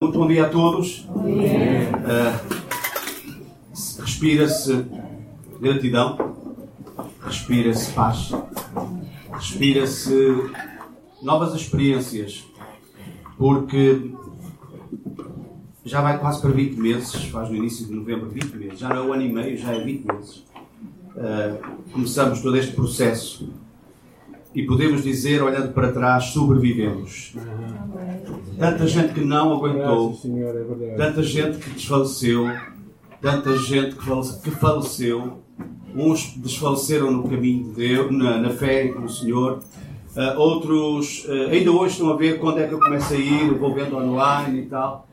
Muito bom dia a todos. Uh, respira-se gratidão, respira-se paz, respira-se novas experiências, porque já vai quase para 20 meses, faz no início de novembro 20 meses, já não é um ano e meio, já é 20 meses. Uh, começamos todo este processo e podemos dizer, olhando para trás, sobrevivemos. Tanta gente que não aguentou, é tanta gente que desfaleceu, tanta gente que faleceu. Uns desfaleceram no caminho de Deus, na, na fé no Senhor. Uh, outros uh, ainda hoje estão a ver quando é que eu começo a ir, vou vendo online e tal.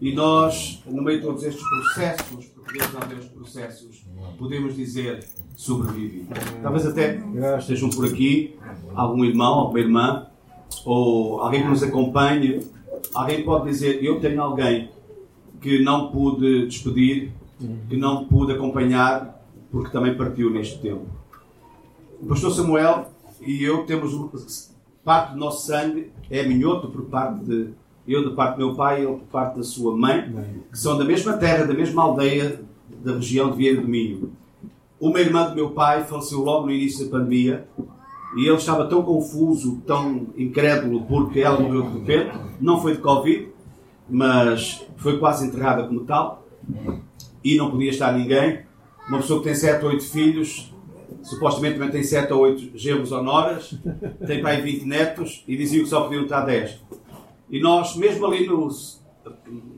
E nós, no meio de todos estes processos, porque Deus não vê os processos, podemos dizer sobrevivi. Talvez até estejam por aqui algum irmão, alguma irmã, ou alguém que nos acompanhe. Alguém pode dizer: Eu tenho alguém que não pude despedir, que não pude acompanhar, porque também partiu neste tempo. O pastor Samuel e eu temos parte do nosso sangue, é minhoto por parte de eu da parte do meu pai ele por parte da sua mãe, que são da mesma terra, da mesma aldeia da região de Vieira do Minho. Uma irmã do meu pai faleceu logo no início da pandemia e ele estava tão confuso, tão incrédulo, porque ela morreu de repente. Não foi de Covid, mas foi quase enterrada como tal e não podia estar ninguém. Uma pessoa que tem 7 ou 8 filhos, supostamente também tem 7 ou 8 genros ou noras, tem pai 20 netos e dizia que só podiam estar 10. E nós, mesmo ali no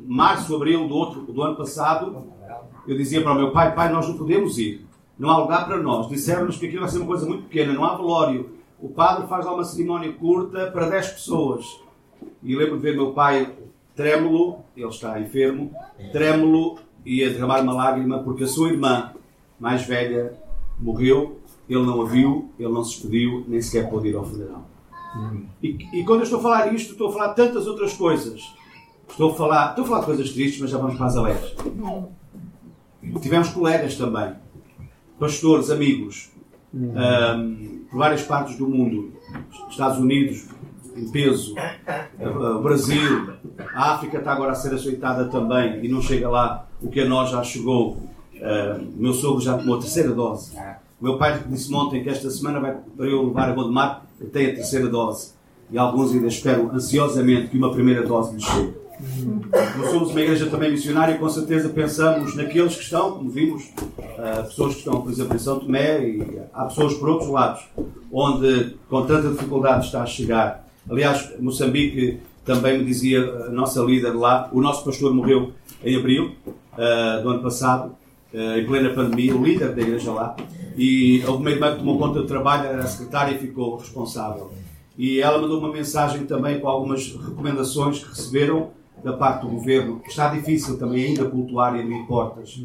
março, abril do, outro, do ano passado, eu dizia para o meu pai: Pai, nós não podemos ir. Não há lugar para nós. Disseram-nos que aquilo vai ser uma coisa muito pequena, não há velório. O padre faz lá uma cerimónia curta para 10 pessoas. E lembro de ver meu pai trêmulo, ele está enfermo, trêmulo e a derramar uma lágrima porque a sua irmã mais velha morreu, ele não a viu, ele não se despediu, nem sequer pôde ir ao funeral. E, e, quando eu estou a falar isto, estou a falar tantas outras coisas. Estou a falar, estou a falar de coisas tristes, mas já vamos para as alegres. Tivemos colegas também pastores, amigos, um, por várias partes do mundo, Estados Unidos, em peso, o Brasil, a África está agora a ser aceitada também e não chega lá o que a nós já chegou. Uh, meu sogro já tomou a terceira dose. O meu pai disse ontem que esta semana vai para eu levar a Gondomar, tem a terceira dose. E alguns ainda esperam ansiosamente que uma primeira dose lhe chegue. Nós somos uma igreja também missionária e com certeza pensamos naqueles que estão, como vimos, uh, pessoas que estão, por exemplo, em São Tomé e há pessoas por outros lados, onde com tanta dificuldade está a chegar. Aliás, Moçambique também me dizia a nossa líder lá, o nosso pastor morreu em abril uh, do ano passado, em plena pandemia, o líder da igreja lá, e houve uma irmã que tomou conta do trabalho, era a secretária e ficou responsável. E ela mandou uma mensagem também com algumas recomendações que receberam da parte do governo, está difícil também ainda cultuar e abrir portas.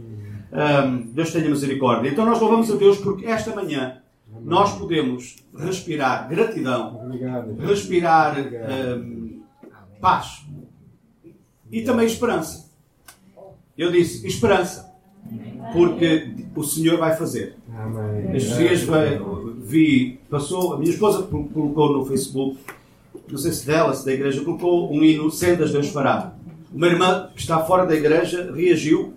Um, Deus tenha misericórdia. Então nós louvamos a Deus porque esta manhã nós podemos respirar gratidão, respirar um, paz e também esperança. Eu disse esperança, porque o Senhor vai fazer. Amém. Estes dias vi, passou, a minha esposa colocou no Facebook não sei se dela, se da igreja, colocou um hino Sendas Deus fará. Uma irmã que está fora da igreja reagiu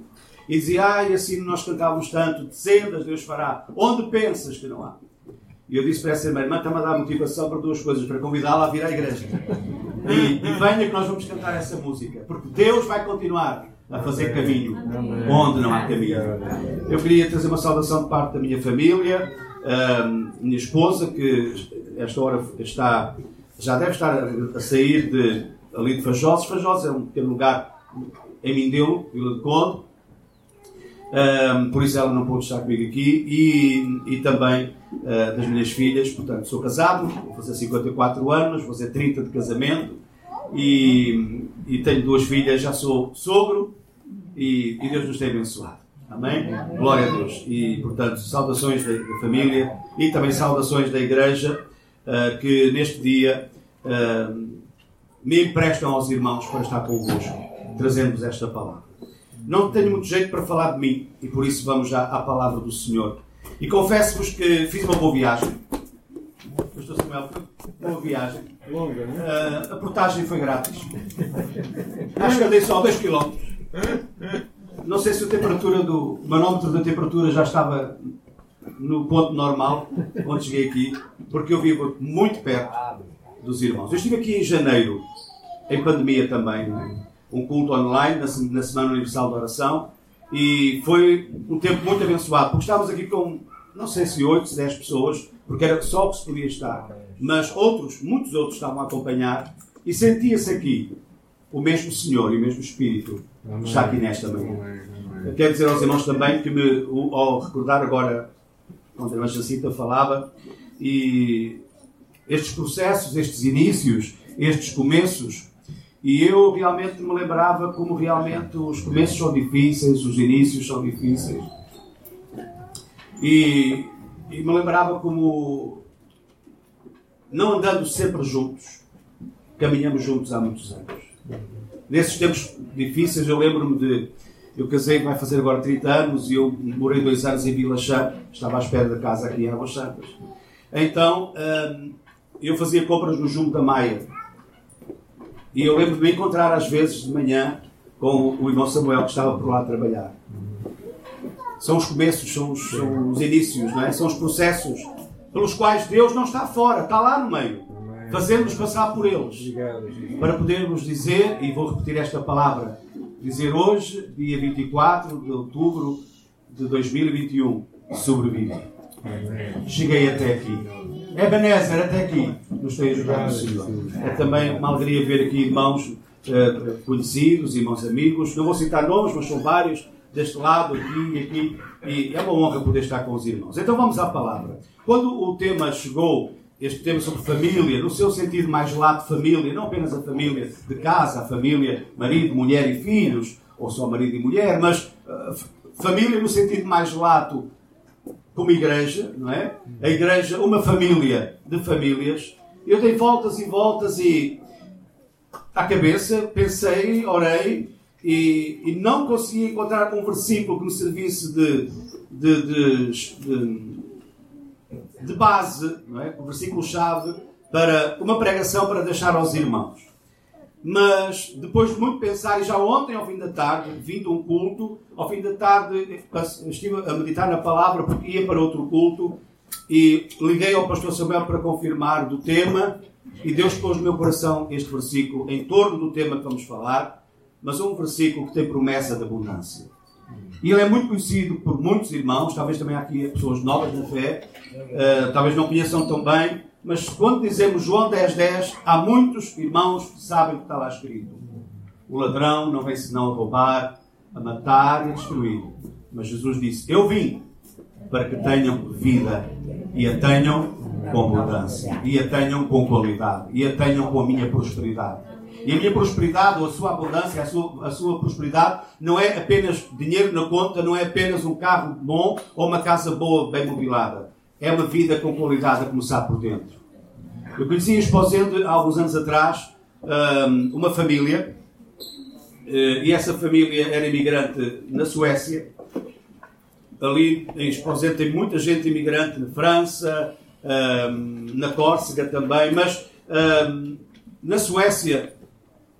e dizia: Ai, assim nós cantávamos tanto, de sendas Deus fará. Onde pensas que não há? E eu disse para essa irmã: Irmã, está-me a dar motivação para duas coisas, para convidá-la a vir à igreja. E, e venha que nós vamos cantar essa música, porque Deus vai continuar a fazer caminho onde não há caminho. Eu queria trazer uma saudação de parte da minha família, minha esposa, que esta hora está já deve estar a sair de, ali de Fajosos. Fajosos é um pequeno lugar em Mindelo, Vila de Conde. Um, por isso ela não pôde estar comigo aqui. E, e também uh, das minhas filhas. Portanto, sou casado, vou fazer 54 anos, vou fazer 30 de casamento. E, e tenho duas filhas, já sou sogro. E, e Deus nos tem abençoado. Amém? Glória a Deus. E, portanto, saudações da, da família e também saudações da igreja uh, que neste dia uh, me emprestam aos irmãos para estar convosco, trazendo-vos esta palavra. Não tenho muito jeito para falar de mim e por isso vamos já à palavra do Senhor. E confesso-vos que fiz uma boa viagem. Pastor Samuel, boa viagem. Longa, né? Uh, a portagem foi grátis. Acho que andei só 2 km. Não sei se a temperatura do o manómetro da temperatura já estava no ponto normal quando cheguei aqui, porque eu vivo muito perto dos irmãos. Eu estive aqui em janeiro, em pandemia também, é? um culto online na Semana Universal da Oração, e foi um tempo muito abençoado, porque estávamos aqui com, não sei se 8, 10 pessoas, porque era só o que se podia estar, mas outros, muitos outros estavam a acompanhar, e sentia-se aqui o mesmo Senhor e o mesmo Espírito está aqui nesta manhã. Quero dizer aos irmãos também que, me, ao recordar agora, quando a Jacinta falava, e estes processos, estes inícios, estes começos, e eu realmente me lembrava como realmente os começos são difíceis, os inícios são difíceis. E, e me lembrava como, não andando sempre juntos, caminhamos juntos há muitos anos. Nesses tempos difíceis, eu lembro-me de. Eu casei, vai fazer agora 30 anos, e eu morei dois anos em Vila Chã, estava à espera da casa aqui em Águas Santas. Então, hum, eu fazia compras no Jumbo da Maia e eu lembro de me encontrar às vezes de manhã com o irmão Samuel que estava por lá a trabalhar. São os começos, são os, são os inícios, não é? são os processos pelos quais Deus não está fora, está lá no meio, fazendo-nos passar por eles. Para podermos dizer, e vou repetir esta palavra, dizer hoje, dia 24 de outubro de 2021, sobrevivi. Cheguei até aqui. Ebenezer, até aqui, nos tem ajudado Senhor. É também uma alegria ver aqui irmãos uh, conhecidos, irmãos amigos. Não vou citar nomes, mas são vários, deste lado, aqui e aqui. E é uma honra poder estar com os irmãos. Então vamos à palavra. Quando o tema chegou, este tema sobre família, no seu sentido mais lato família, não apenas a família de casa, a família marido, mulher e filhos, ou só marido e mulher, mas uh, família no sentido mais lato como igreja, não é? A igreja, uma família de famílias. Eu dei voltas e voltas e à cabeça, pensei, orei e, e não consegui encontrar um versículo que me servisse de, de, de, de, de base, não é? um versículo-chave para uma pregação para deixar aos irmãos. Mas depois de muito pensar, e já ontem, ao fim da tarde, vindo um culto, ao fim da tarde estive a meditar na palavra porque ia para outro culto e liguei ao pastor Samuel para confirmar do tema e Deus pôs no meu coração este versículo em torno do tema que vamos falar, mas um versículo que tem promessa de abundância. E ele é muito conhecido por muitos irmãos, talvez também aqui pessoas novas na fé, uh, talvez não conheçam tão bem, mas quando dizemos João 10, 10, há muitos irmãos que sabem o que está lá escrito. O ladrão não vem senão a roubar, a matar e a destruir. Mas Jesus disse: Eu vim para que tenham vida e a tenham com abundância, e a tenham com qualidade, e a tenham com a minha prosperidade. E a minha prosperidade, ou a sua abundância, a sua, a sua prosperidade, não é apenas dinheiro na conta, não é apenas um carro bom ou uma casa boa, bem mobilada é uma vida com qualidade a começar por dentro. Eu conheci em Esposende, há alguns anos atrás, uma família, eh, e essa família era imigrante na Suécia. Ali em Esposende tem muita gente imigrante na França, na Córcega também, mas na Suécia,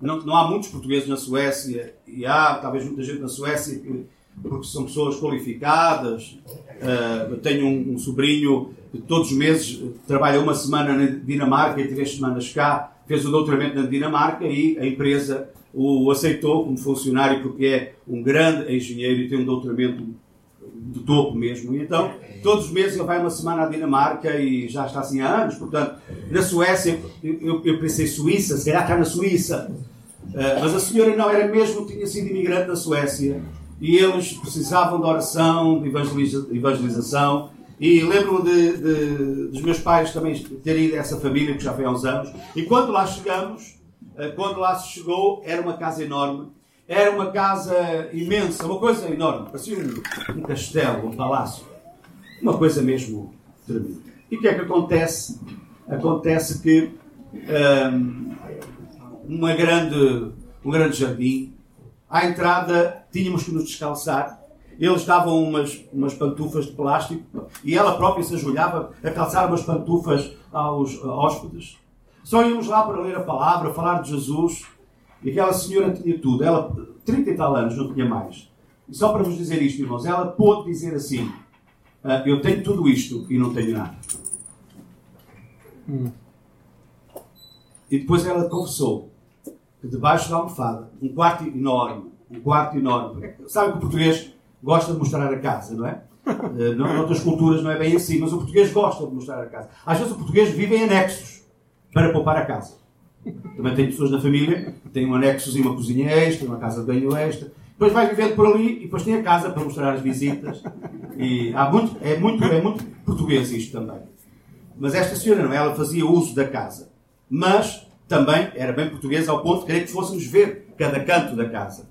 não, não há muitos portugueses na Suécia, e há talvez muita gente na Suécia que porque são pessoas qualificadas. Uh, tenho um, um, sobrinho que todos os meses trabalha uma semana na Dinamarca e três semanas cá, fez o doutoramento na Dinamarca e a empresa o aceitou como funcionário porque é um grande engenheiro e tem um doutoramento de topo mesmo. E então, todos os meses ele vai uma semana à Dinamarca e já está assim há anos. Portanto, na Suécia, eu, eu pensei Suíça, se calhar na Suíça. Uh, mas a senhora não era mesmo, tinha sido imigrante na Suécia e eles precisavam de oração, de evangelização. E lembro-me de, de, dos meus pais também terem ido a essa família, que já foi há uns anos. E quando lá chegamos, eh, quando lá se chegou, era uma casa enorme. Era uma casa imensa, uma coisa enorme. Parecia um, um castelo, um palácio. Uma coisa mesmo tremenda. E o que é que acontece? Acontece que um, uma grande, um grande jardim à entrada tínhamos que nos descalçar. Eles davam umas, umas pantufas de plástico e ela própria se ajoelhava a calçar umas pantufas aos hóspedes. Só íamos lá para ler a palavra, falar de Jesus. E aquela senhora tinha tudo. Ela, 30 e tal anos, não tinha mais. E só para vos dizer isto, irmãos, ela pôde dizer assim: ah, Eu tenho tudo isto e não tenho nada. Hum. E depois ela confessou que debaixo da almofada, um quarto enorme, um quarto enorme. Sabe que o português gosta de mostrar a casa, não é? Uh, não, outras culturas não é bem assim, mas o português gosta de mostrar a casa. Às vezes o português vive em anexos para poupar a casa. Também tem pessoas na família têm um anexo e uma cozinha extra, uma casa de banho extra. Depois vai vivendo por ali e depois tem a casa para mostrar as visitas. E há muito, é, muito, é muito português isto também. Mas esta senhora não, ela fazia uso da casa. Mas também era bem portuguesa ao ponto de querer que fôssemos ver cada canto da casa.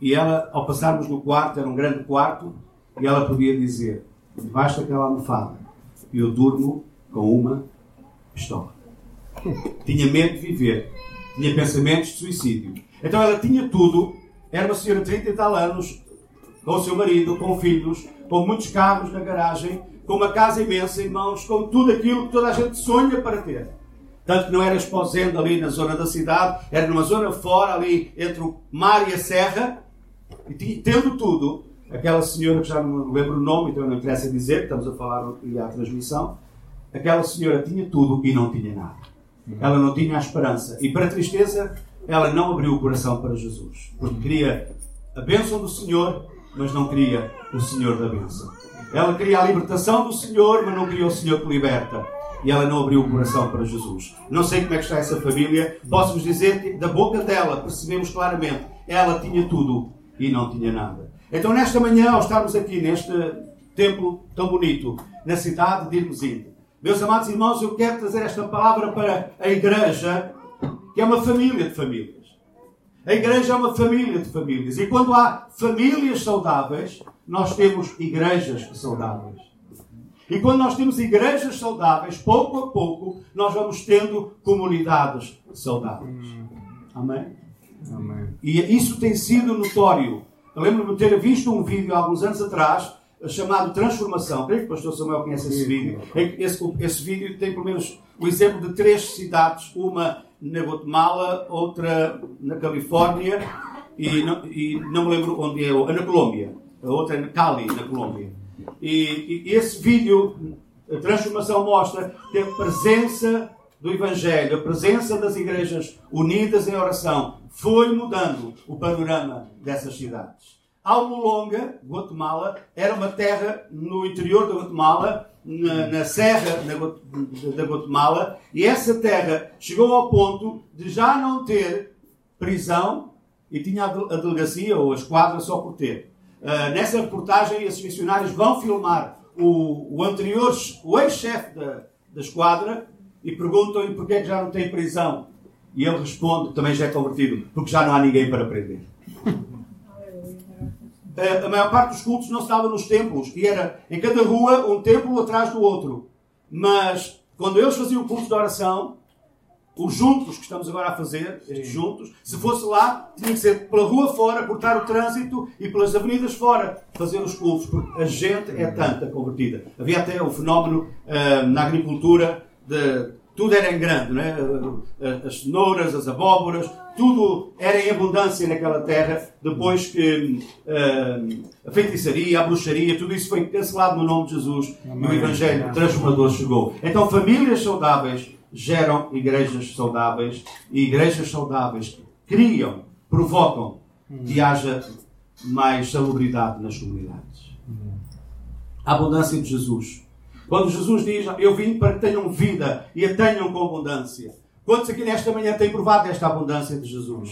E ela, ao passarmos no quarto, era um grande quarto, e ela podia dizer: debaixo daquela almofada, eu durmo com uma pistola. Tinha medo de viver, tinha pensamentos de suicídio. Então ela tinha tudo, era uma senhora de 30 e tal anos, com o seu marido, com filhos, com muitos carros na garagem, com uma casa imensa, irmãos, com tudo aquilo que toda a gente sonha para ter. Tanto que não era exposendo ali na zona da cidade, era numa zona fora, ali entre o mar e a serra, e tendo tudo, aquela senhora que já não lembro o nome, então não interessa dizer, estamos a falar e à transmissão, aquela senhora tinha tudo e não tinha nada. Ela não tinha a esperança. E para a tristeza, ela não abriu o coração para Jesus. Porque queria a bênção do Senhor, mas não queria o Senhor da bênção. Ela queria a libertação do Senhor, mas não queria o Senhor que liberta. E ela não abriu o coração para Jesus. Não sei como é que está essa família. Posso-vos dizer que da boca dela percebemos claramente. Ela tinha tudo e não tinha nada. Então, nesta manhã, ao estarmos aqui neste templo tão bonito, na cidade de Irmesinde, meus amados irmãos, eu quero trazer esta palavra para a igreja, que é uma família de famílias. A igreja é uma família de famílias. E quando há famílias saudáveis, nós temos igrejas saudáveis. E quando nós temos igrejas saudáveis, pouco a pouco, nós vamos tendo comunidades saudáveis. Amém? Amém. E isso tem sido notório. Eu lembro-me de ter visto um vídeo há alguns anos atrás chamado Transformação. Creio que o pastor Samuel conhece esse vídeo. Esse, esse vídeo tem pelo menos o exemplo de três cidades, uma na Guatemala, outra na Califórnia e não, e não me lembro onde é, na Colômbia. A outra é na Cali, na Colômbia. E, e esse vídeo, a transformação mostra que a presença do Evangelho, a presença das igrejas unidas em oração, foi mudando o panorama dessas cidades. Almolonga, Guatemala, era uma terra no interior da Guatemala, na, na serra da Guatemala, e essa terra chegou ao ponto de já não ter prisão e tinha a delegacia ou a esquadra só por ter. Uh, nessa reportagem, esses missionários vão filmar o, o anterior, o ex-chefe da, da esquadra e perguntam-lhe porquê é já não tem prisão. E ele responde, também já é convertido, porque já não há ninguém para prender. A maior parte dos cultos não estava nos templos, e era em cada rua um templo atrás do outro. Mas quando eles faziam o culto de oração, os juntos que estamos agora a fazer, estes juntos, se fosse lá, tinha que ser pela rua fora, cortar o trânsito e pelas avenidas fora fazer os cultos, porque a gente é tanta convertida. Havia até o fenómeno uh, na agricultura de tudo era em grande, né? as cenouras, as abóboras, tudo era em abundância naquela terra, depois que uh, a feitiçaria, a bruxaria, tudo isso foi cancelado no nome de Jesus Amém. e o Evangelho transformador chegou. Então, famílias saudáveis geram igrejas saudáveis e igrejas saudáveis criam, provocam que haja mais salubridade nas comunidades. A abundância de Jesus. Quando Jesus diz, eu vim para que tenham vida e a tenham com abundância. Quantos aqui nesta manhã têm provado esta abundância de Jesus?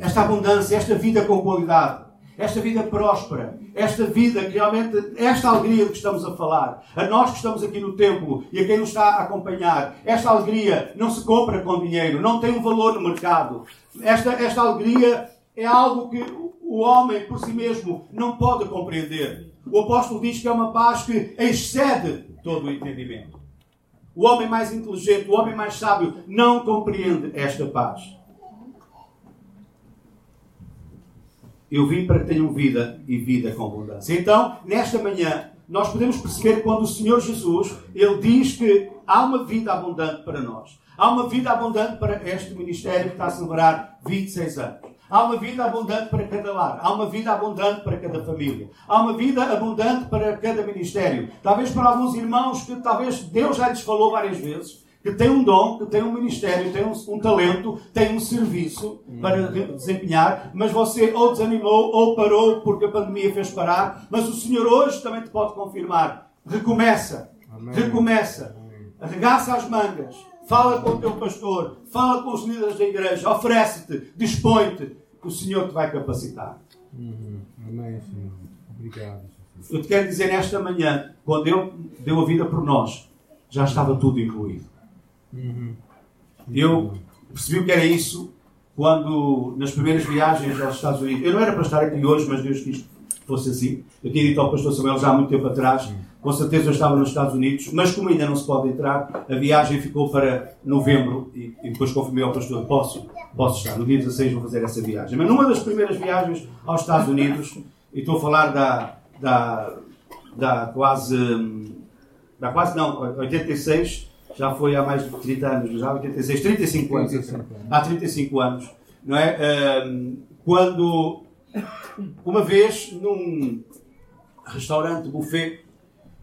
Esta abundância, esta vida com qualidade, esta vida próspera, esta vida que realmente, esta alegria de que estamos a falar, a nós que estamos aqui no templo e a quem nos está a acompanhar, esta alegria não se compra com dinheiro, não tem um valor no mercado. Esta, esta alegria é algo que o homem por si mesmo não pode compreender. O apóstolo diz que é uma paz que excede todo o entendimento. O homem mais inteligente, o homem mais sábio, não compreende esta paz. Eu vim para que tenham vida e vida com abundância. Então, nesta manhã, nós podemos perceber quando o Senhor Jesus, Ele diz que há uma vida abundante para nós. Há uma vida abundante para este ministério que está a celebrar 26 anos. Há uma vida abundante para cada lar. Há uma vida abundante para cada família. Há uma vida abundante para cada ministério. Talvez para alguns irmãos que talvez Deus já lhes falou várias vezes, que tem um dom, que tem um ministério, tem um, um talento, tem um serviço para desempenhar, mas você ou desanimou ou parou porque a pandemia fez parar. Mas o Senhor hoje também te pode confirmar. Recomeça. Amém. Recomeça. Arregaça as mangas fala com o teu pastor, fala com os líderes da igreja, oferece-te, dispõe-te, que o Senhor te vai capacitar. Uhum. Amém, Senhor. Obrigado. Eu te quero dizer nesta manhã, quando Ele deu a vida por nós, já estava tudo incluído. Uhum. Eu percebi o que era isso quando, nas primeiras viagens aos Estados Unidos, eu não era para estar aqui hoje, mas Deus quis que fosse assim. Eu tinha dito ao pastor Samuel já há muito tempo atrás uhum. Com certeza eu estava nos Estados Unidos, mas como ainda não se pode entrar, a viagem ficou para novembro e, e depois confirmei ao pastor: posso, posso estar. No dia 16 vou fazer essa viagem. Mas numa das primeiras viagens aos Estados Unidos, e estou a falar da, da, da quase. Da quase não, 86, já foi há mais de 30 anos, já 86, 35 anos. 35 anos. Há 35 anos, não é? Quando, uma vez, num restaurante buffet,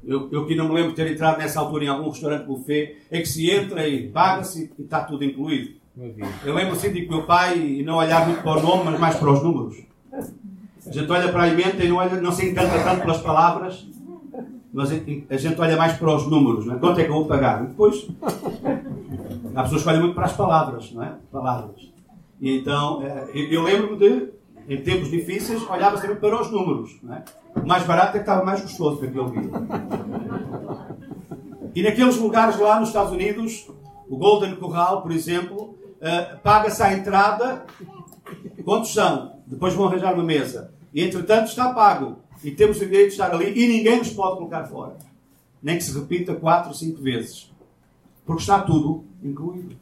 eu, eu que não me lembro de ter entrado nessa altura em algum restaurante buffet, é que se entra e paga-se e está tudo incluído. Eu lembro sempre de que o meu pai, não olhar muito para o nome, mas mais para os números. A gente olha para a alimenta e não, olha, não se encanta tanto pelas palavras, mas a gente olha mais para os números, não é? Quanto é que eu vou pagar? E depois, há pessoas que olham muito para as palavras, não é? Palavras. E então, eh, eu lembro-me de, em tempos difíceis, olhava sempre para os números, é? O mais barato é que estava mais gostoso que aquele dia. E naqueles lugares lá nos Estados Unidos, o Golden Corral, por exemplo, uh, paga-se a entrada. Quantos são? Depois vão arranjar uma mesa. E entretanto está pago. E temos o direito de estar ali e ninguém nos pode colocar fora. Nem que se repita quatro cinco vezes. Porque está tudo incluído.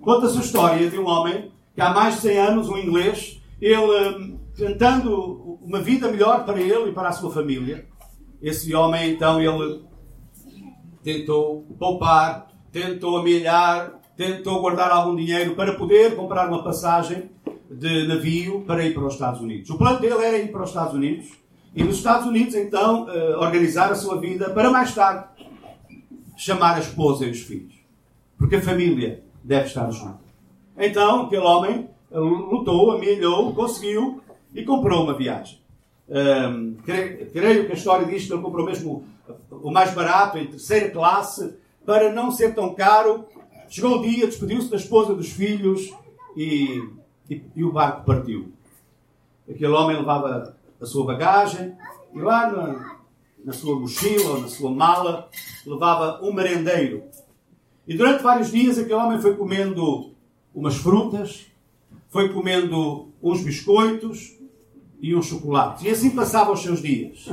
Conta-se a história de um homem que há mais de 100 anos, um inglês, ele tentando uma vida melhor para ele e para a sua família. Esse homem, então, ele tentou poupar, tentou amelhar, tentou guardar algum dinheiro para poder comprar uma passagem de navio para ir para os Estados Unidos. O plano dele era ir para os Estados Unidos e nos Estados Unidos, então, eh, organizar a sua vida para mais tarde chamar a esposa e os filhos. Porque a família deve estar junto. Então, aquele homem lutou, amelhou, conseguiu e comprou uma viagem. Um, creio, creio, que a história diz que ele comprou mesmo o mais barato, em terceira classe, para não ser tão caro. Chegou o dia, despediu-se da esposa, dos filhos e, e, e, o barco partiu. Aquele homem levava a sua bagagem e lá na, na sua mochila ou na sua mala levava um merendeiro. E durante vários dias aquele homem foi comendo umas frutas, foi comendo uns biscoitos, e um chocolate. E assim passava os seus dias.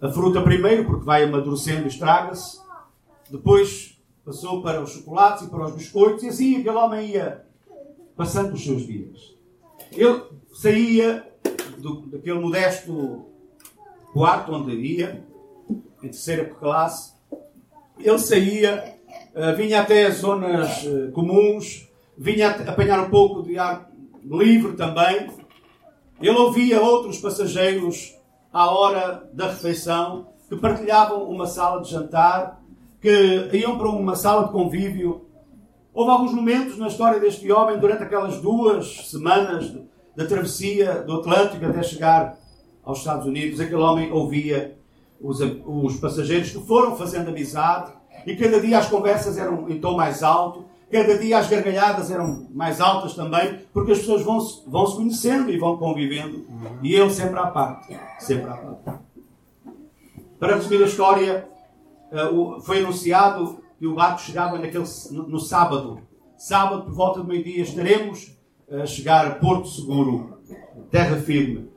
A fruta primeiro, porque vai amadurecendo e estraga-se. Depois passou para os chocolates e para os biscoitos. E assim aquele homem ia passando os seus dias. Ele saía do, daquele modesto quarto onde ia, em terceira classe. Ele saía, eh, vinha até as zonas eh, comuns, vinha apanhar um pouco de ar livre também, ele ouvia outros passageiros à hora da refeição que partilhavam uma sala de jantar, que iam para uma sala de convívio. Houve alguns momentos na história deste homem, durante aquelas duas semanas da travessia do Atlântico até chegar aos Estados Unidos, aquele homem ouvia os, os passageiros que foram fazendo amizade e cada dia as conversas eram em tom mais alto Cada dia as gargalhadas eram mais altas também, porque as pessoas vão se, vão -se conhecendo e vão convivendo. E ele sempre à parte. Sempre à parte. Para resumir a história, eh, foi anunciado que o barco chegava naquele, no sábado. Sábado, por volta do meio-dia, estaremos a chegar a Porto Seguro, terra firme.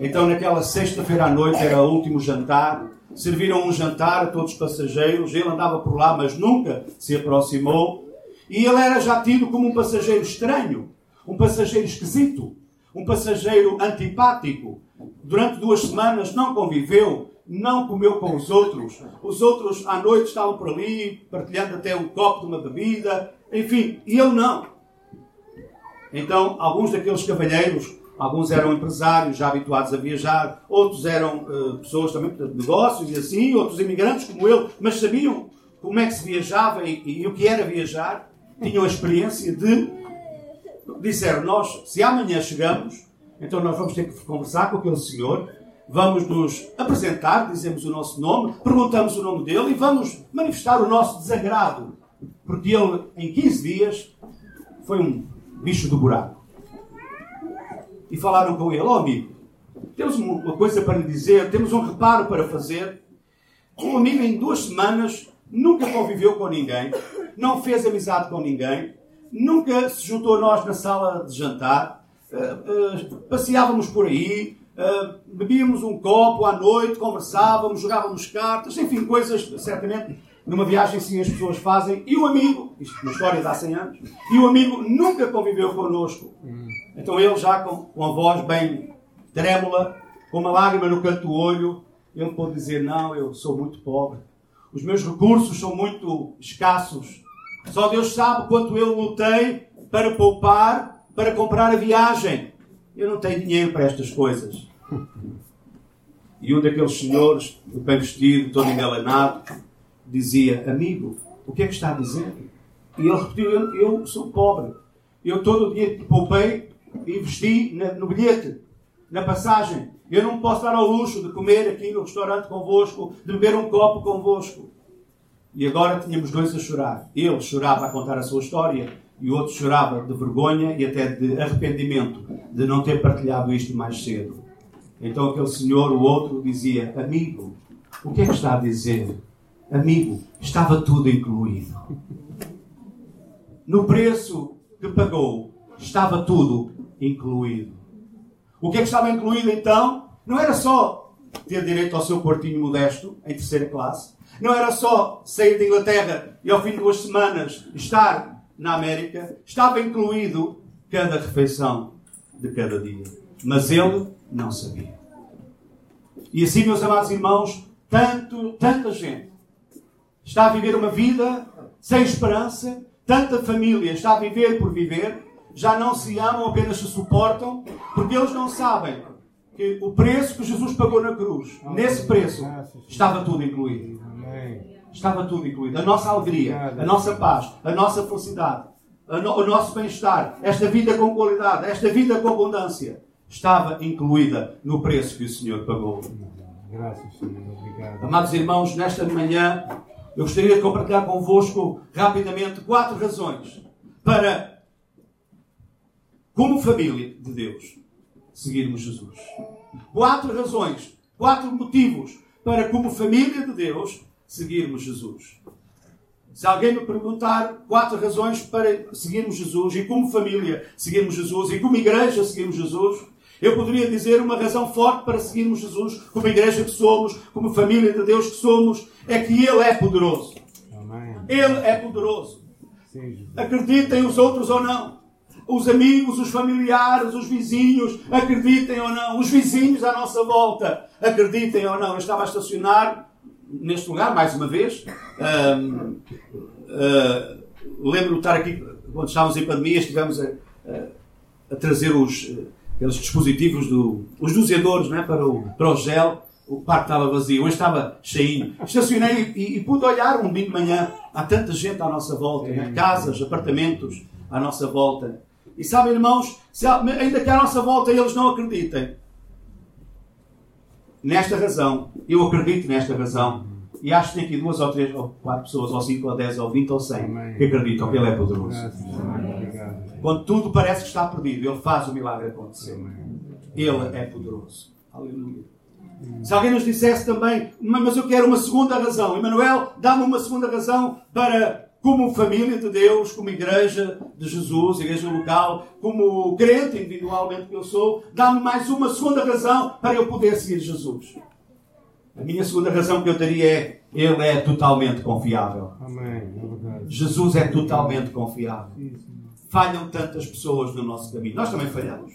Então, naquela sexta-feira à noite, era o último jantar. Serviram um jantar a todos os passageiros. Ele andava por lá, mas nunca se aproximou. E ele era já tido como um passageiro estranho, um passageiro esquisito, um passageiro antipático. Durante duas semanas não conviveu não comeu com os outros. Os outros à noite estavam por ali, partilhando até um copo de uma bebida. Enfim, e ele não. Então, alguns daqueles cavalheiros, alguns eram empresários já habituados a viajar, outros eram uh, pessoas também de negócios e assim, outros imigrantes como ele, mas sabiam como é que se viajava e, e, e o que era viajar, tinham a experiência de. Disseram, nós, se amanhã chegamos, então nós vamos ter que conversar com aquele senhor, vamos nos apresentar, dizemos o nosso nome, perguntamos o nome dele e vamos manifestar o nosso desagrado. Porque ele, em 15 dias, foi um bicho do buraco. E falaram com ele: Ó oh, amigo, temos uma coisa para lhe dizer, temos um reparo para fazer. Um amigo em duas semanas nunca conviveu com ninguém, não fez amizade com ninguém, nunca se juntou a nós na sala de jantar, uh, uh, passeávamos por aí, uh, bebíamos um copo à noite, conversávamos, jogávamos cartas, enfim, coisas certamente numa viagem assim as pessoas fazem, e o amigo, isto na história de há 100 anos, e o amigo nunca conviveu connosco. Então ele já com, com a voz bem trêmula, com uma lágrima no canto do olho, ele pode dizer, não, eu sou muito pobre, os meus recursos são muito escassos, só Deus sabe quanto eu lutei para poupar, para comprar a viagem. Eu não tenho dinheiro para estas coisas. E um daqueles senhores, bem vestido, todo engalanado, dizia: Amigo, o que é que está a dizer? E ele repetiu: Eu, eu sou pobre. Eu todo o dinheiro que poupei investi no bilhete, na passagem. Eu não posso dar ao luxo de comer aqui no restaurante convosco, de beber um copo convosco. E agora tínhamos dois a chorar. Ele chorava a contar a sua história e o outro chorava de vergonha e até de arrependimento de não ter partilhado isto mais cedo. Então aquele senhor, o outro, dizia: Amigo, o que é que está a dizer? Amigo, estava tudo incluído. No preço que pagou, estava tudo incluído. O que é que estava incluído então? Não era só ter direito ao seu quartinho modesto, em terceira classe. Não era só sair da Inglaterra e ao fim de duas semanas estar na América. Estava incluído cada refeição de cada dia. Mas ele não sabia. E assim, meus amados irmãos, tanto, tanta gente está a viver uma vida sem esperança, tanta família está a viver por viver, já não se amam, apenas se suportam, porque eles não sabem que o preço que Jesus pagou na cruz, nesse preço, estava tudo incluído. Estava tudo incluído. A nossa alegria, a nossa paz, a nossa felicidade, o nosso bem-estar, esta vida com qualidade, esta vida com abundância, estava incluída no preço que o Senhor pagou. Graças, Senhor. Obrigado. Amados irmãos, nesta manhã eu gostaria de compartilhar convosco rapidamente quatro razões para, como família de Deus, seguirmos Jesus. Quatro razões, quatro motivos para, como família de Deus, seguirmos Jesus. Se alguém me perguntar quatro razões para seguirmos Jesus e como família seguirmos Jesus e como igreja seguirmos Jesus, eu poderia dizer uma razão forte para seguirmos Jesus, como igreja que somos, como família de Deus que somos, é que Ele é poderoso. Amém. Ele é poderoso. Sim, Acreditem os outros ou não. Os amigos, os familiares, os vizinhos, acreditem ou não. Os vizinhos à nossa volta, acreditem ou não. Eu estava a estacionar neste lugar, mais uma vez. Um, uh, Lembro-me de estar aqui, quando estávamos em pandemia, estivemos a, a, a trazer os aqueles dispositivos, do, os doseadores né, para, o, para o gel, o parque estava vazio, hoje estava cheinho. Estacionei e, e, pude olhar um domingo de manhã, há tanta gente à nossa volta, né? casas, apartamentos à nossa volta. E sabem, irmãos, ainda que à nossa volta eles não acreditem, nesta razão, eu acredito nesta razão, e acho que tem aqui duas ou três ou quatro pessoas, ou cinco, ou dez, ou vinte, ou cem, que acreditam que Ele é poderoso. Quando tudo parece que está perdido, Ele faz o milagre acontecer. Ele é poderoso. Aleluia. Se alguém nos dissesse também, mas eu quero uma segunda razão, Emanuel, dá-me uma segunda razão para, como família de Deus, como igreja de Jesus, igreja local, como crente individualmente que eu sou, dá-me mais uma segunda razão para eu poder seguir Jesus. A minha segunda razão que eu daria é: Ele é totalmente confiável. Amém. É Jesus é totalmente confiável. Falham tantas pessoas no nosso caminho. Nós também falhamos.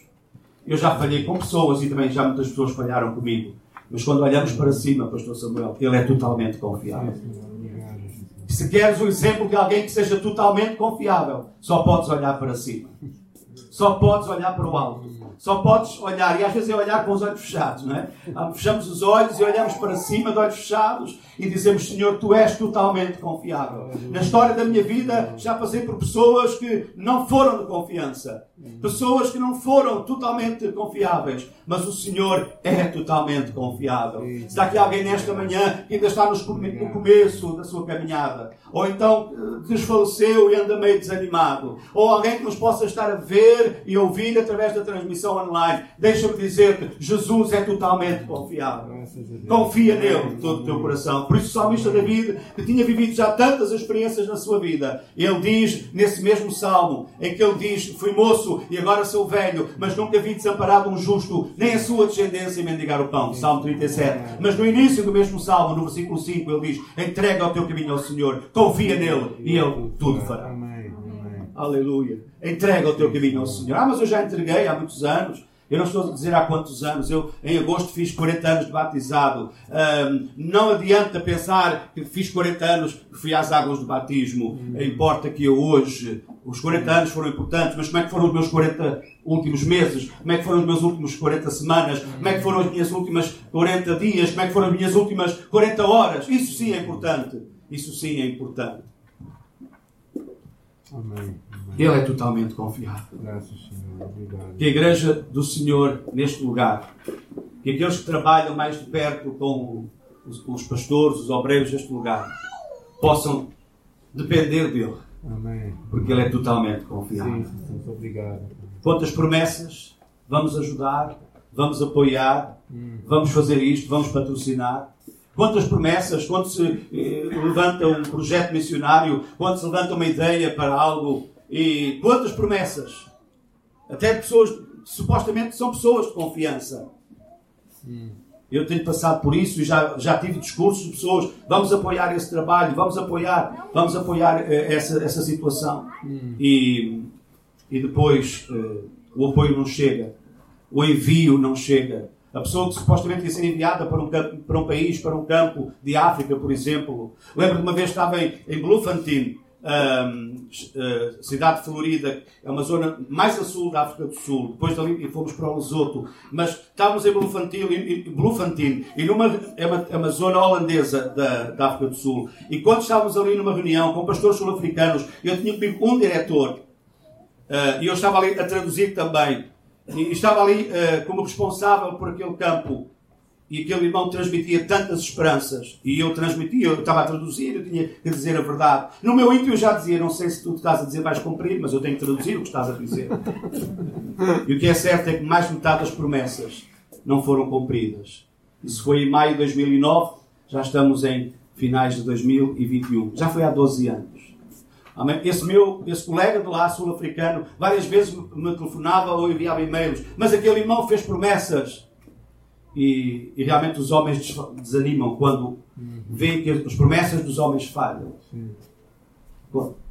Eu já falhei com pessoas e também já muitas pessoas falharam comigo. Mas quando olhamos para cima, Pastor Samuel, ele é totalmente confiável. Se queres o exemplo de alguém que seja totalmente confiável, só podes olhar para cima. Só podes olhar para o alto. Só podes olhar, e às vezes é olhar com os olhos fechados, não é? Ah, fechamos os olhos e olhamos para cima de olhos fechados e dizemos: Senhor, tu és totalmente confiável. Na história da minha vida já passei por pessoas que não foram de confiança, pessoas que não foram totalmente confiáveis, mas o Senhor é totalmente confiável. Está aqui alguém nesta manhã que ainda está no começo da sua caminhada, ou então eh, desfaleceu e anda meio desanimado, ou alguém que nos possa estar a ver e ouvir através da transmissão online. Deixa-me dizer-te: Jesus é totalmente confiável. Confia nele, todo o teu coração. Por isso o salmista David, que tinha vivido já tantas experiências na sua vida, ele diz nesse mesmo salmo, em que ele diz: Fui moço e agora sou velho, mas nunca vi desamparado um justo, nem a sua descendência mendigar o pão. Salmo 37. Mas no início do mesmo salmo, no versículo 5, ele diz: Entrega o teu caminho ao Senhor, confia nele e ele tudo fará. Aleluia. Entrega o teu caminho ao Senhor. Ah, mas eu já entreguei há muitos anos. Eu não estou a dizer há quantos anos. Eu, em agosto, fiz 40 anos de batizado. Um, não adianta pensar que fiz 40 anos que fui às águas do batismo. Importa que eu hoje, os 40 anos foram importantes, mas como é que foram os meus 40 últimos meses? Como é que foram os meus últimos 40 semanas? Como é que foram as minhas últimas 40 dias? Como é que foram as minhas últimas 40 horas? Isso sim é importante. Isso sim é importante. Amém. Ele é totalmente confiável. Graças, Senhor. Obrigado. Que a igreja do Senhor, neste lugar, que aqueles que trabalham mais de perto com os, os pastores, os obreiros deste lugar, possam depender dele. Amém. Porque ele é totalmente confiável. Sim, sim, obrigado. Quantas promessas vamos ajudar, vamos apoiar, hum. vamos fazer isto, vamos patrocinar. Quantas promessas, quando se eh, levanta um projeto missionário, quando se levanta uma ideia para algo e quantas promessas? Até de pessoas supostamente são pessoas de confiança. Eu tenho passado por isso e já, já tive discursos de pessoas. Vamos apoiar esse trabalho, vamos apoiar, vamos apoiar eh, essa, essa situação. E, e depois eh, o apoio não chega, o envio não chega. A pessoa que supostamente ia ser enviada para um, para um país, para um campo de África, por exemplo. Lembro de uma vez estava em, em Blufantin, um, uh, cidade de Florida, é uma zona mais a sul da África do Sul. Depois dali fomos para o Lesoto. Mas estávamos em Blufantin, e numa, é, uma, é uma zona holandesa da, da África do Sul. E quando estávamos ali numa reunião com pastores sul-africanos, eu tinha comigo um diretor, uh, e eu estava ali a traduzir também. E estava ali uh, como responsável por aquele campo e aquele irmão transmitia tantas esperanças e eu transmitia, eu estava a traduzir, eu tinha que dizer a verdade. No meu íntimo eu já dizia, não sei se tu estás a dizer vais cumprir, mas eu tenho que traduzir o que estás a dizer. e o que é certo é que mais de metade das promessas não foram cumpridas. Isso foi em maio de 2009, já estamos em finais de 2021. Já foi há 12 anos. Esse meu, esse colega do lá sul-africano, várias vezes me telefonava ou enviava e-mails, mas aquele irmão fez promessas e, e, realmente os homens desanimam quando veem que as promessas dos homens falham.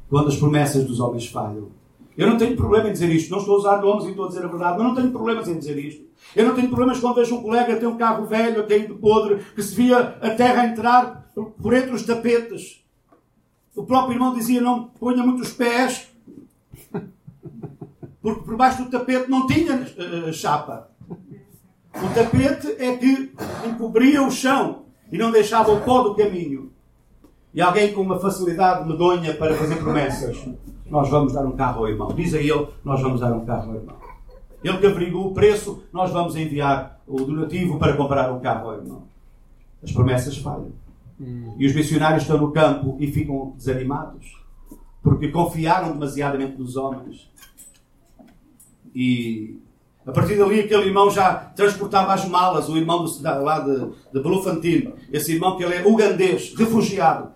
Quando as promessas dos homens falham. Eu não tenho problema em dizer isto. Não estou a usar nomes e estou a dizer a verdade, mas não tenho problemas em dizer isto. Eu não tenho problemas quando vejo um colega ter um carro velho, caído podre, que se via a terra entrar por entre os tapetes. O próprio irmão dizia: não ponha muito os pés, porque por baixo do tapete não tinha uh, chapa. O tapete é que encobria o chão e não deixava o pó do caminho. E alguém com uma facilidade medonha para fazer promessas. Nós vamos dar um carro ao irmão. Diz a ele, nós vamos dar um carro ao irmão. Ele que averigou o preço, nós vamos enviar o donativo para comprar um carro ao irmão. As promessas falham. E os missionários estão no campo e ficam desanimados. Porque confiaram demasiadamente nos homens. E a partir dali, aquele irmão já transportava as malas, o irmão do, lá de, de Blufantin, esse irmão que ele é ugandês, refugiado.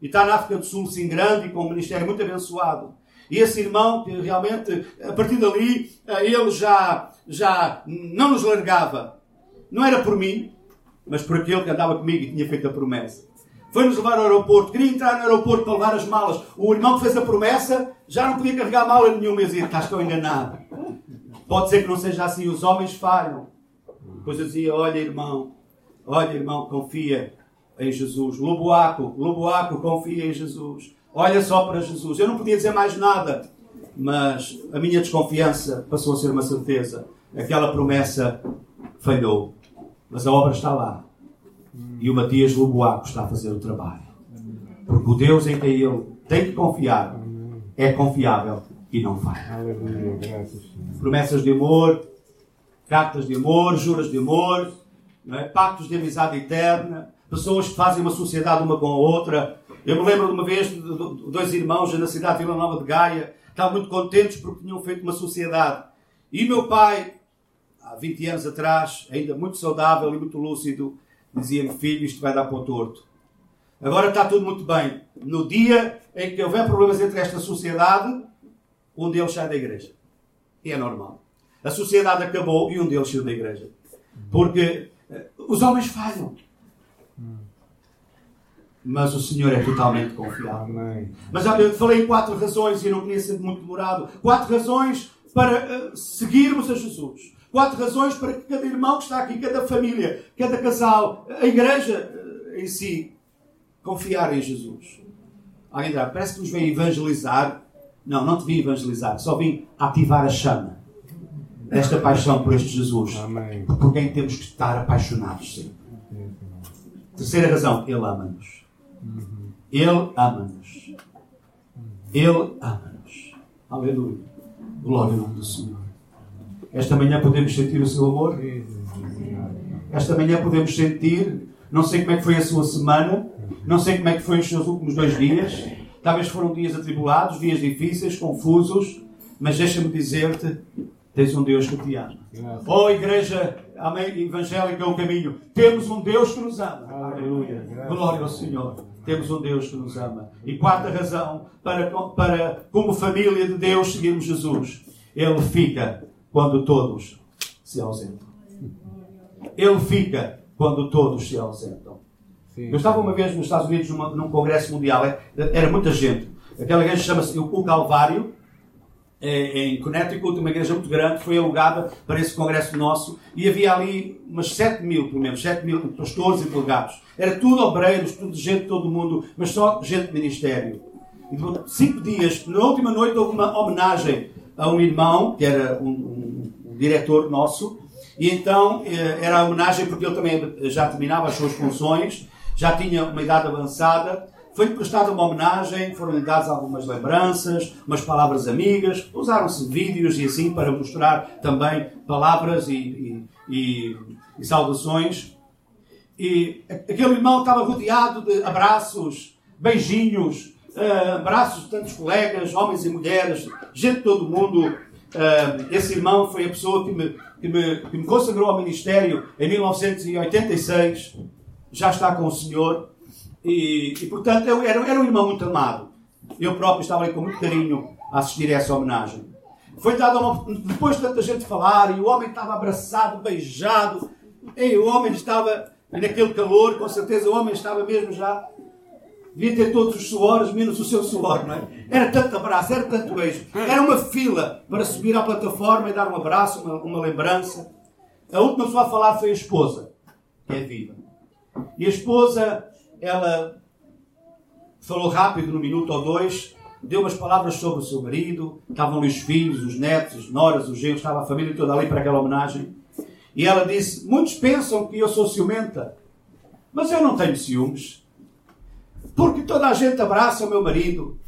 E está na África do Sul, sim, grande e com um ministério muito abençoado. E esse irmão, que realmente, a partir dali, eh, ele já, já não nos largava. Não era por mim, mas por aquele que andava comigo e tinha feito a promessa. Foi-nos levar ao aeroporto, queria entrar no aeroporto para levar as malas. O irmão que fez a promessa já não podia carregar mala nenhuma e dizia: Estás tão enganado. Pode ser que não seja assim, os homens falham. Depois eu dizia: Olha, irmão, Olha, irmão, confia em Jesus. Loboaco, Loboaco, confia em Jesus. Olha só para Jesus. Eu não podia dizer mais nada, mas a minha desconfiança passou a ser uma certeza. Aquela promessa falhou. Mas a obra está lá. E o Matias Loboaco está a fazer o trabalho. Porque o Deus em quem ele tem que confiar é confiável e não falha. Promessas de amor, cartas de amor, juras de amor, não é? pactos de amizade eterna, pessoas que fazem uma sociedade uma com a outra. Eu me lembro de uma vez de- dois irmãos na cidade de Vila Nova de Gaia, estavam muito contentes porque tinham feito uma sociedade. E meu pai, há 20 anos atrás, ainda muito saudável e muito lúcido, dizia-me: Filho, isto vai dar para o torto. Agora está tudo muito bem. No dia em que houver problemas entre esta sociedade, um deles sai da igreja. E é normal. A sociedade acabou e um deles saiu da igreja. Porque eh, os homens falham. Mas o Senhor é totalmente confiável. Mas eu falei em quatro razões e não ser muito demorado. Quatro razões para eh, seguirmos a Jesus. Quatro razões para que cada irmão que está aqui, cada família, cada casal, a igreja eh, em si, confiar em Jesus. Alguém dirá, parece que nos vem evangelizar. Não, não te vim evangelizar, só vim ativar a chama desta paixão por este Jesus. Amém. Por quem temos que estar apaixonados sempre. Terceira razão, Ele ama-nos. Ele ama-nos. Ele ama-nos. Aleluia. Glória ao nome do Senhor. Esta manhã podemos sentir o seu amor. Esta manhã podemos sentir. Não sei como é que foi a sua semana. Não sei como é que foi os seus últimos dois dias. Talvez foram dias atribulados, dias difíceis, confusos. Mas deixa-me dizer-te: tens um Deus que te ama. Oh, igreja amém, evangélica é o caminho. Temos um Deus que nos ama. Aleluia. Glória ao Senhor. Temos um Deus que nos ama. E quarta razão para, para como família de Deus, seguirmos Jesus. Ele fica quando todos se ausentam. Ele fica quando todos se ausentam. Sim. Eu estava uma vez nos Estados Unidos numa- num congresso mundial, é- era muita gente. Aquela igreja chama-se o Calvário, é- em Connecticut, uma igreja muito grande, foi alugada para esse congresso nosso e havia ali umas 7 mil, pelo menos, 7 mil pastores e delegados. Era tudo obreiros, tudo gente de todo mundo, mas só gente de ministério. E durante cinco dias, na última noite, houve uma homenagem a um irmão, que era um- um diretor nosso, e então eh, era a homenagem porque ele também já terminava as suas funções, já tinha uma idade avançada. Foi-lhe prestada uma homenagem, foram-lhe dadas algumas lembranças, umas palavras amigas, usaram-se vídeos e assim para mostrar também palavras e, e- e- e saudações. E aquele irmão estava rodeado de abraços, beijinhos, eh, abraços de tantos colegas, homens e mulheres, gente de todo o mundo. Eh, esse irmão foi a pessoa que me, que me, que me consagrou ao ministério em 1986. Já está com o Senhor. E, e, portanto, eu era, era um irmão muito amado. Eu próprio estava ali com muito carinho a assistir a essa homenagem. Foi dada uma. Depois de tanta gente falar, e o homem estava abraçado, beijado, e o homem estava naquele calor, com certeza o homem estava mesmo já. Devia ter todos os suores, menos o seu suor, não é? Era tanto abraço, era tanto beijo. Era uma fila para subir à plataforma e dar um abraço, uma, uma lembrança. A última pessoa a falar foi a esposa, que é viva. E a esposa, ela falou rápido, num minuto ou dois, deu umas palavras sobre o seu marido, estavam ali os filhos, os netos, as noras, os genros, estava a família toda ali para aquela homenagem. E ela disse: Muitos pensam que eu sou ciumenta, mas eu não tenho ciúmes, porque toda a gente abraça o meu marido.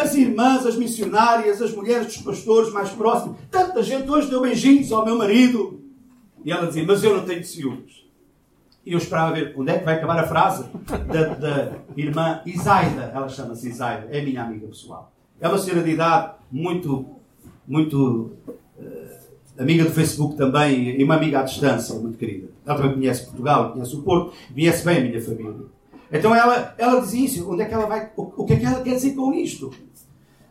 As irmãs, as missionárias, as mulheres dos pastores mais próximos, tanta gente hoje deu beijinhos ao meu marido. E ela dizia: Mas eu não tenho ciúmes. E eu esperava ver onde é que vai acabar a frase da, da irmã Isaida. Ela chama-se Isaida, é minha amiga pessoal. É uma senhora de idade muito, muito eh, amiga do Facebook também e uma amiga à distância, muito querida. Ela também conhece Portugal, conhece o Porto, conhece bem a minha família. Então ela, ela dizia isso, onde é que ela vai, o, o que é que ela quer dizer com isto?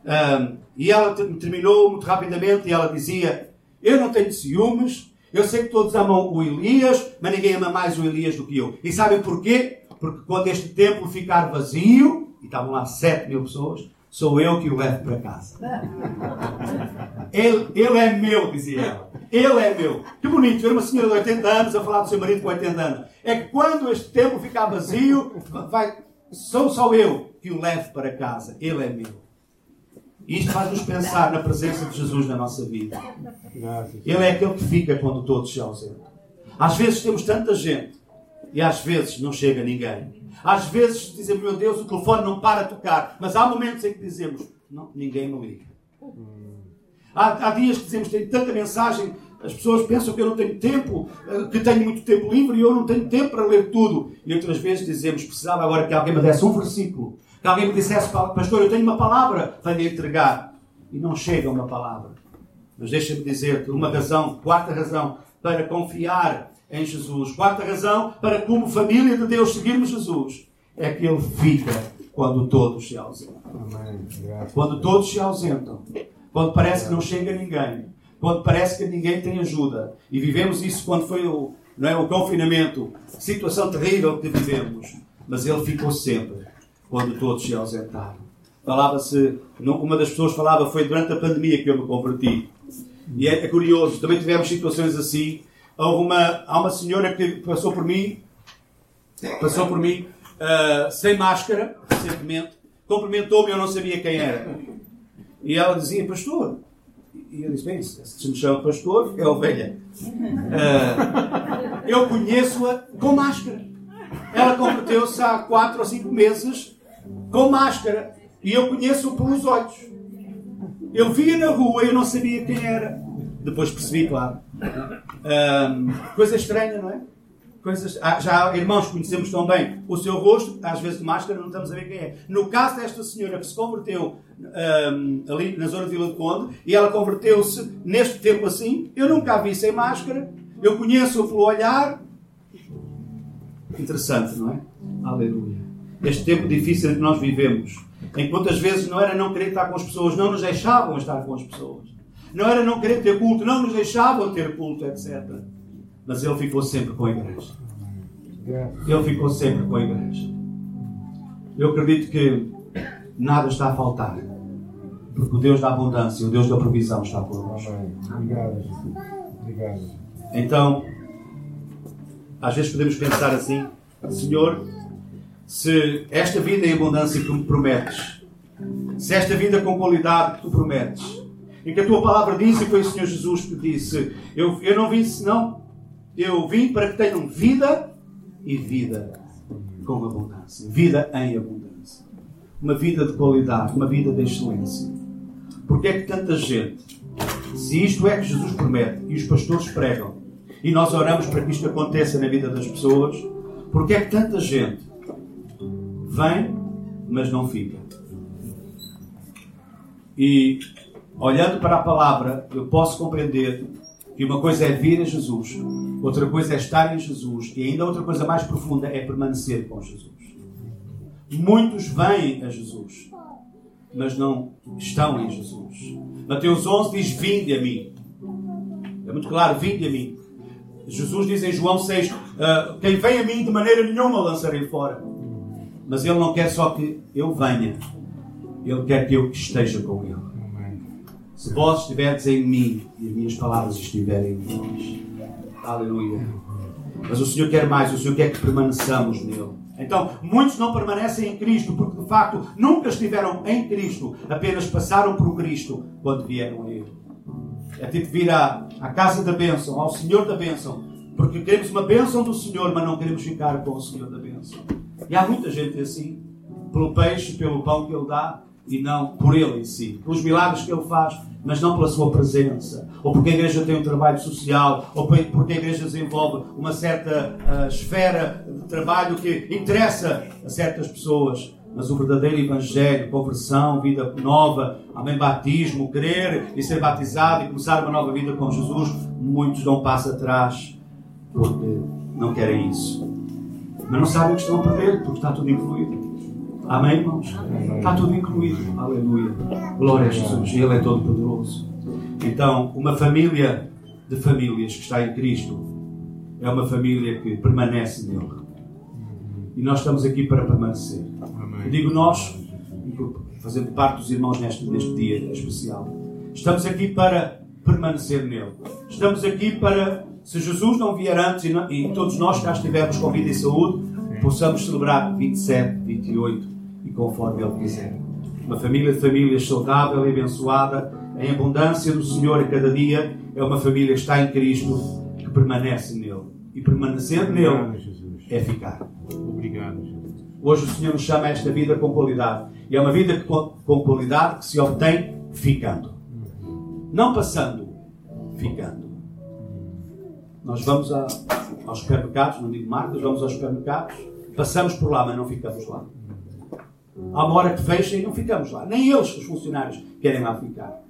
Ahm, e ela te- terminou muito rapidamente e ela dizia: Eu não tenho ciúmes, eu sei que todos amam o Elias, mas ninguém ama mais o Elias do que eu. E sabem porquê? Porque quando este templo ficar vazio, e estavam lá 7 mil pessoas, sou eu que o levo para casa. Ele, ele é meu, dizia ela. Ele é meu. Que bonito ver uma senhora de 80 anos a falar do seu marido com 80 anos. É que quando este templo ficar vazio, vai, sou só eu que o levo para casa. Ele é meu. E isto faz-nos pensar na presença de Jesus na nossa vida. Ele é aquele que fica quando todos se ausentam. Às vezes temos tanta gente e às vezes não chega ninguém. Às vezes dizemos, meu Deus, o telefone não para de tocar. Mas há momentos em que dizemos, não, ninguém me liga. Há, há dias que dizemos, tenho tanta mensagem, as pessoas pensam que eu não tenho tempo, eh, que tenho muito tempo livre e eu não tenho tempo para ler tudo. E outras vezes dizemos, precisava agora que alguém me desse um versículo que alguém me dissesse, pastor, eu tenho uma palavra para lhe entregar. E não chega uma palavra. Mas deixa-me dizer-te uma razão, quarta razão, para confiar em Jesus. Quarta razão, para como família de Deus seguirmos Jesus, é que Ele fica quando todos se ausentam. Quando todos se ausentam. Quando parece que não chega ninguém. Quando parece que ninguém tem ajuda. E vivemos isso quando foi o, não é, o confinamento. Situação terrível que vivemos. Mas Ele ficou sempre quando todos se ausentaram. Falava-se, uma das pessoas falava, foi durante a pandemia que eu me converti. E é, é curioso, também tivemos situações assim. Houve uma, uma senhora que passou por mim, passou por mim, uh, sem máscara, recentemente, cumprimentou-me, eu não sabia quem era. E ela dizia, pastor. E eu disse, bem, se me chama pastor, é ovelha. Uh, eu conheço-a com máscara. Ela converteu-se há quatro ou cinco meses com máscara. E eu conheço-o pelos olhos. Eu via na rua e eu não sabia quem era. Depois percebi, claro. Um, coisa estranha, não é? Coisas, ah, já irmãos conhecemos tão bem o seu rosto, às vezes de máscara não estamos a ver quem é. No caso desta senhora que se converteu um, ali na zona de Vila de Conde, e ela converteu-se neste tempo assim, eu nunca a vi sem máscara, eu conheço-o pelo olhar. Interessante, não é? Aleluia este tempo difícil que nós vivemos, em que muitas vezes não era não querer estar com as pessoas, não nos deixavam estar com as pessoas. Não era não querer ter culto, não nos deixavam ter culto, etc. Mas ele ficou sempre com a igreja. Ele ficou sempre com a igreja. Eu acredito que nada está a faltar. Porque o Deus da abundância, o Deus da provisão está connosco. Obrigado, Obrigado. Então, às vezes podemos pensar assim: Senhor, se esta vida em abundância que tu me prometes, se esta vida com qualidade que tu prometes, e que a tua palavra diz, e foi o Senhor Jesus que disse: Eu, eu não vim senão, eu vim para que tenham vida e vida com abundância. Vida em abundância. Uma vida de qualidade, uma vida de excelência. Porque é que tanta gente, se isto é que Jesus promete e os pastores pregam, e nós oramos para que isto aconteça na vida das pessoas, porque é que tanta gente vem, mas não fica. E olhando para a palavra, eu posso compreender que uma coisa é vir a Jesus, outra coisa é estar em Jesus, e ainda outra coisa mais profunda é permanecer com Jesus. Muitos vêm a Jesus, mas não estão em Jesus. Mateus 11 diz: Vinde a mim. É muito claro: Vinde a mim. Jesus diz em João 6: uh, ah, Quem vem a mim de maneira nenhuma lançarei fora. Mas Ele não quer só que eu venha, Ele quer que eu esteja com Ele. Se vós estiverdes em mim e as minhas palavras estiverem em vós. Aleluia. Mas o Senhor quer mais, o Senhor quer que permaneçamos nele. Então, muitos não permanecem em Cristo porque de facto nunca estiveram em Cristo, apenas passaram por Cristo quando vieram a Ele. É tipo vir à, à casa da bênção, ao Senhor da bênção, porque queremos uma bênção do Senhor, mas não queremos ficar com o Senhor da bênção. E há muita gente assim, pelo peixe, pelo pão que ele dá, e não por ele em si. Pelos milagres que ele faz, mas não pela sua presença. Ou porque a igreja tem um trabalho social, ou porque a igreja desenvolve uma certa uh, esfera de trabalho que interessa a certas pessoas. Mas o verdadeiro Evangelho, conversão, vida nova, amém, batismo, crer e ser batizado e começar uma nova vida com Jesus, muitos dão um passo atrás porque não querem isso. Mas não sabem o que estão a perder, porque está tudo incluído. Amém, irmãos? Está tudo incluído. Aleluia. Glória a Jesus. Ele é todo poderoso. Então, uma família de famílias que está em Cristo é uma família que permanece nele. E nós estamos aqui para permanecer. Eu digo nós, fazendo parte dos irmãos neste, neste dia especial. Estamos aqui para permanecer nele. Estamos aqui para, se Jesus não vier antes e, não, e todos nós cá estivermos com vida e saúde, possamos celebrar 27, 28 e conforme Ele quiser. Uma família de famílias saudável e abençoada, em abundância do Senhor a cada dia, é uma família que está em Cristo, que permanece nele. E permanecer nele é ficar. Obrigado, Jesus. Hoje o Senhor nos chama a esta vida com qualidade. E é uma vida com, com qualidade que se obtém ficando. Não passando, ficando. Nós vamos a, aos supermercados, não digo marcas, vamos aos supermercados, passamos por lá, mas não ficamos lá. Uma hora que fecha e não ficamos lá. Nem eles, os funcionários, querem lá ficar.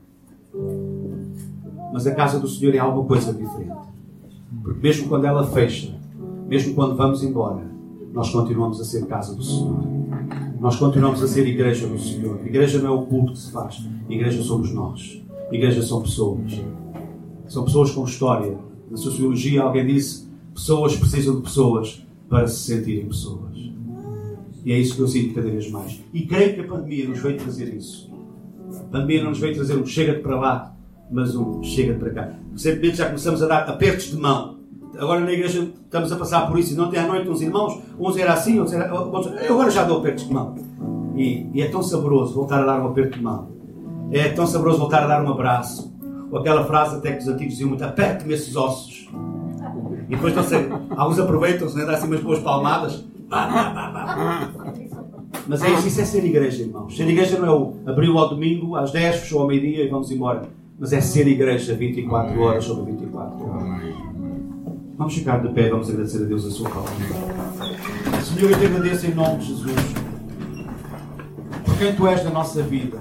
Mas a casa do Senhor é alguma coisa diferente. Porque mesmo quando ela fecha, mesmo quando vamos embora, nós continuamos a ser casa do Senhor. Nós continuamos a ser igreja do Senhor. Igreja não é o culto que se faz. Igreja somos nós. Igreja são pessoas. São pessoas com história. Na sociologia, alguém disse: pessoas precisam de pessoas para se sentirem pessoas. E é isso que eu sinto cada vez mais. E creio que a pandemia nos veio trazer isso. A pandemia não nos veio trazer um chega-te para lá, mas um chega-te para cá. Recentemente já começamos a dar apertos de mão. Agora na igreja estamos a passar por isso. E ontem à noite uns irmãos, uns era assim, outros era. Eu agora já dou apertos de mão. E, e é tão saboroso voltar a dar um aperto de mão. É tão saboroso voltar a dar um abraço. Ou aquela frase até que os antigos diziam muito: aperte-me esses ossos. E depois não sei, alguns aproveitam-se, né? dá assim umas boas palmadas. Mas é isso, isso é ser igreja, irmãos. Ser igreja não é o abriu ao domingo, às 10, fechou ao meio-dia e vamos embora. Mas é ser igreja 24 horas sobre 24 horas. Vamos ficar de pé, vamos agradecer a Deus a sua palavra. Senhor, eu te agradeço em nome de Jesus. Por quem tu és na nossa vida.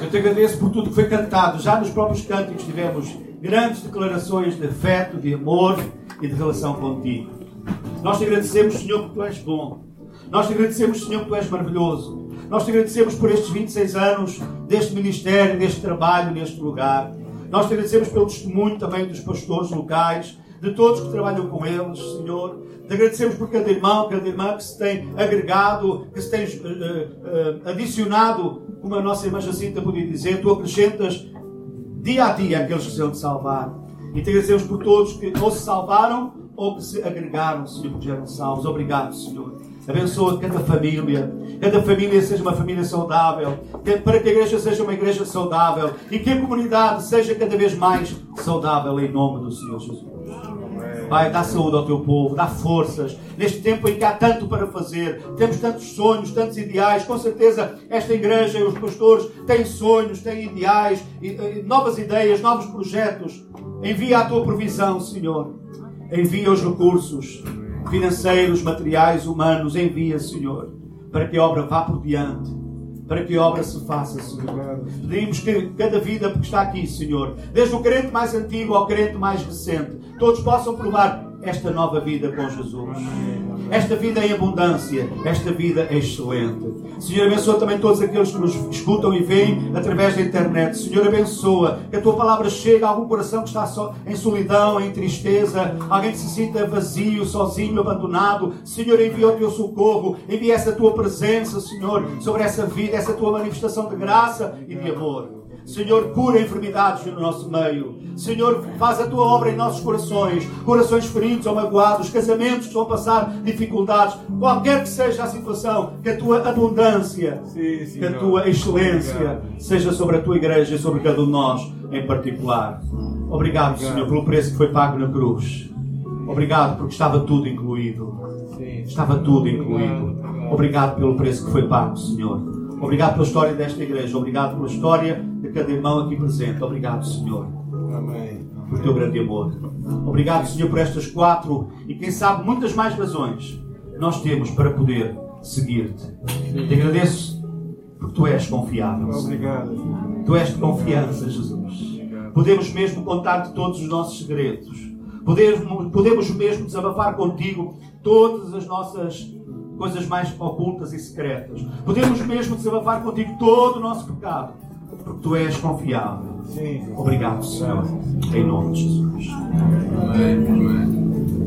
Eu te agradeço por tudo que foi cantado. Já nos próprios cânticos tivemos grandes declarações de afeto, de amor e de relação contigo. Nós te agradecemos, Senhor, porque tu és bom. Nós te agradecemos, Senhor, que tu és maravilhoso. Nós te agradecemos por estes 26 anos deste ministério, deste trabalho, neste lugar. Nós te agradecemos pelo testemunho também dos pastores locais, de todos que trabalham com eles, Senhor. Te agradecemos por cada irmão, cada irmã que se tem agregado, que se tem uh, uh, adicionado, como a nossa irmã Jacinta podia dizer, tu acrescentas dia a dia aqueles que se vão salvar. E por todos que ou se salvaram ou que se agregaram, Senhor, porque eram salvos. Obrigado, Senhor. Abençoa cada família. Cada família seja uma família saudável. Para que a igreja seja uma igreja saudável. E que a comunidade seja cada vez mais saudável em nome do Senhor Jesus. Pai, dá saúde ao teu povo, dá forças. Neste tempo em que há tanto para fazer, temos tantos sonhos, tantos ideais. Com certeza, esta igreja e os pastores têm sonhos, têm ideais, novas ideias, novos projetos. Envia a tua provisão, Senhor. Envia os recursos financeiros, materiais, humanos. Envia, Senhor, para que a obra vá por diante. Para que a obra se faça, Senhor. Pedimos que cada vida que está aqui, Senhor, desde o crente mais antigo ao crente mais recente, todos possam provar esta nova vida com Jesus. Esta vida em abundância, esta vida excelente. Senhor, abençoa também todos aqueles que nos escutam e veem através da internet. Senhor, abençoa que a tua palavra chegue a algum coração que está só em solidão, em tristeza, alguém que se sinta vazio, sozinho, abandonado. Senhor, envia o teu socorro, envia essa tua presença, Senhor, sobre essa vida, essa tua manifestação de graça e de amor. Senhor, cura enfermidades no nosso meio. Senhor, faz a tua obra em nossos corações. Corações feridos ou magoados, casamentos que a passar dificuldades. Qualquer que seja a situação, que a tua abundância, sim, sim, que a tua excelência Obrigado. seja sobre a tua igreja e sobre cada um de nós em particular. Obrigado, Obrigado, Senhor, pelo preço que foi pago na cruz. Obrigado porque estava tudo incluído. Estava tudo incluído. Obrigado pelo preço que foi pago, Senhor. Obrigado pela história desta igreja. Obrigado pela história de cada irmão aqui presente. Obrigado, Senhor. Amém. Por teu grande amor. Obrigado, Senhor, por estas quatro e quem sabe muitas mais razões nós temos para poder seguir-te. Te agradeço porque tu és confiável. Obrigado. Tu és de confiança, Jesus. Podemos mesmo contar-te todos os nossos segredos. Podemos, podemos mesmo desabafar contigo todas as nossas coisas mais ocultas e secretas. Podemos mesmo desabafar contigo todo o nosso pecado, porque tu és confiável. Sim. Obrigado, Senhor. Em nome de Jesus. Amém.